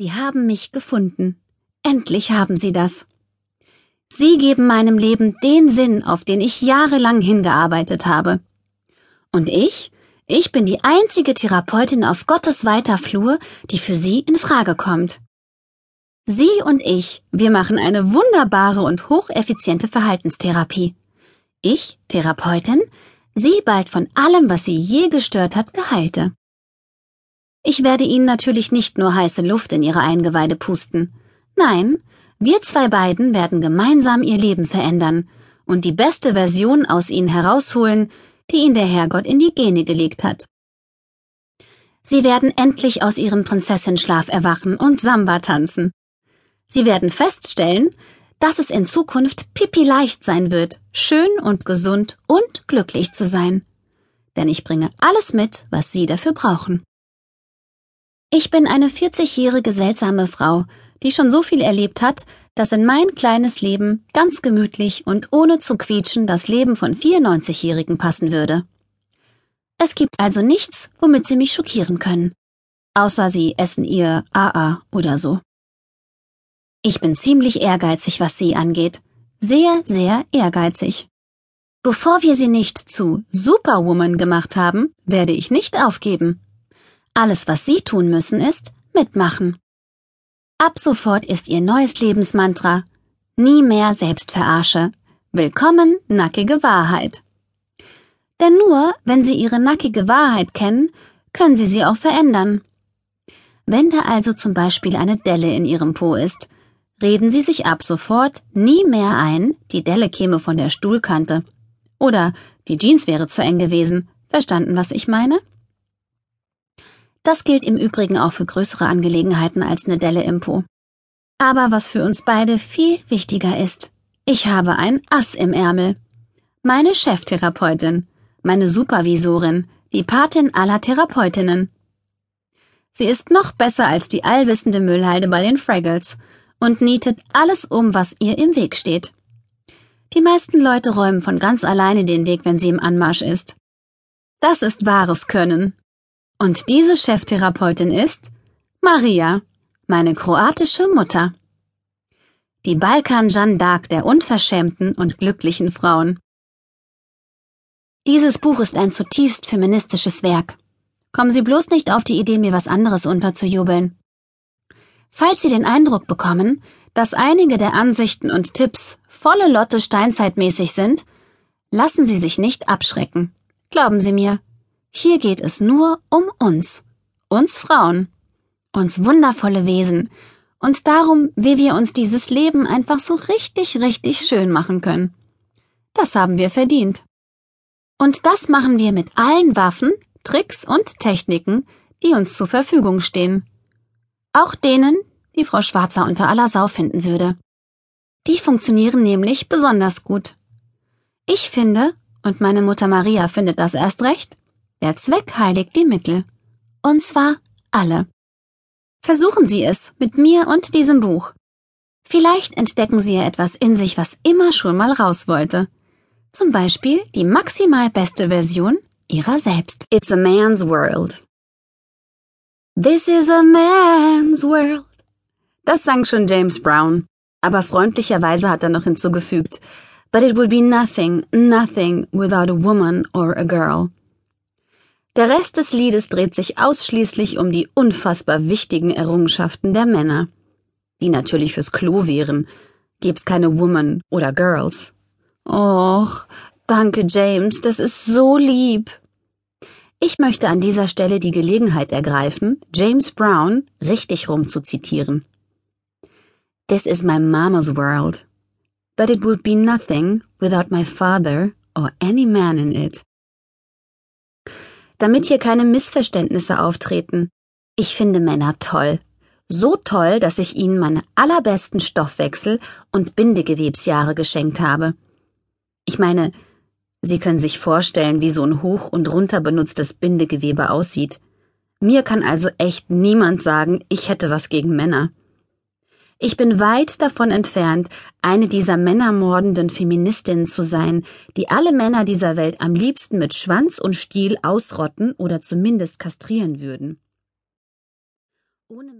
Sie haben mich gefunden. Endlich haben Sie das. Sie geben meinem Leben den Sinn, auf den ich jahrelang hingearbeitet habe. Und ich? Ich bin die einzige Therapeutin auf Gottes weiter Flur, die für Sie in Frage kommt. Sie und ich, wir machen eine wunderbare und hocheffiziente Verhaltenstherapie. Ich, Therapeutin, Sie bald von allem, was Sie je gestört hat, geheilte. Ich werde Ihnen natürlich nicht nur heiße Luft in Ihre Eingeweide pusten. Nein, wir zwei beiden werden gemeinsam Ihr Leben verändern und die beste Version aus Ihnen herausholen, die Ihnen der Herrgott in die Gene gelegt hat. Sie werden endlich aus Ihrem Prinzessenschlaf erwachen und Samba tanzen. Sie werden feststellen, dass es in Zukunft pipi leicht sein wird, schön und gesund und glücklich zu sein. Denn ich bringe alles mit, was Sie dafür brauchen. Ich bin eine 40-jährige seltsame Frau, die schon so viel erlebt hat, dass in mein kleines Leben ganz gemütlich und ohne zu quietschen das Leben von 94-Jährigen passen würde. Es gibt also nichts, womit Sie mich schockieren können. Außer Sie essen Ihr AA oder so. Ich bin ziemlich ehrgeizig, was Sie angeht. Sehr, sehr ehrgeizig. Bevor wir Sie nicht zu Superwoman gemacht haben, werde ich nicht aufgeben. Alles, was Sie tun müssen, ist mitmachen. Ab sofort ist Ihr neues Lebensmantra Nie mehr Selbstverarsche. Willkommen, nackige Wahrheit. Denn nur, wenn Sie Ihre nackige Wahrheit kennen, können Sie sie auch verändern. Wenn da also zum Beispiel eine Delle in Ihrem Po ist, reden Sie sich ab sofort nie mehr ein, die Delle käme von der Stuhlkante. Oder die Jeans wäre zu eng gewesen. Verstanden, was ich meine? Das gilt im Übrigen auch für größere Angelegenheiten als eine Delle im Po. Aber was für uns beide viel wichtiger ist, ich habe ein Ass im Ärmel. Meine Cheftherapeutin, meine Supervisorin, die Patin aller Therapeutinnen. Sie ist noch besser als die allwissende Müllhalde bei den Fraggles und nietet alles um, was ihr im Weg steht. Die meisten Leute räumen von ganz alleine den Weg, wenn sie im Anmarsch ist. Das ist wahres Können. Und diese Cheftherapeutin ist Maria, meine kroatische Mutter. Die Balkan Jeanne d'Arc der unverschämten und glücklichen Frauen. Dieses Buch ist ein zutiefst feministisches Werk. Kommen Sie bloß nicht auf die Idee, mir was anderes unterzujubeln. Falls Sie den Eindruck bekommen, dass einige der Ansichten und Tipps volle Lotte steinzeitmäßig sind, lassen Sie sich nicht abschrecken. Glauben Sie mir, hier geht es nur um uns, uns Frauen, uns wundervolle Wesen und darum, wie wir uns dieses Leben einfach so richtig, richtig schön machen können. Das haben wir verdient. Und das machen wir mit allen Waffen, Tricks und Techniken, die uns zur Verfügung stehen. Auch denen, die Frau Schwarzer unter aller Sau finden würde. Die funktionieren nämlich besonders gut. Ich finde, und meine Mutter Maria findet das erst recht, der Zweck heiligt die Mittel. Und zwar alle. Versuchen Sie es mit mir und diesem Buch. Vielleicht entdecken Sie ja etwas in sich, was immer schon mal raus wollte. Zum Beispiel die maximal beste Version Ihrer selbst. It's a man's world. This is a man's world. Das sang schon James Brown. Aber freundlicherweise hat er noch hinzugefügt, But it would be nothing, nothing without a woman or a girl. Der Rest des Liedes dreht sich ausschließlich um die unfassbar wichtigen Errungenschaften der Männer, die natürlich fürs Klo wären, gibt's keine Woman oder Girls. Och, danke James, das ist so lieb. Ich möchte an dieser Stelle die Gelegenheit ergreifen, James Brown richtig rum zu zitieren. This is my mama's world, but it would be nothing without my father or any man in it damit hier keine Missverständnisse auftreten. Ich finde Männer toll. So toll, dass ich ihnen meine allerbesten Stoffwechsel und Bindegewebsjahre geschenkt habe. Ich meine, Sie können sich vorstellen, wie so ein hoch und runter benutztes Bindegewebe aussieht. Mir kann also echt niemand sagen, ich hätte was gegen Männer. Ich bin weit davon entfernt, eine dieser männermordenden Feministinnen zu sein, die alle Männer dieser Welt am liebsten mit Schwanz und Stiel ausrotten oder zumindest kastrieren würden.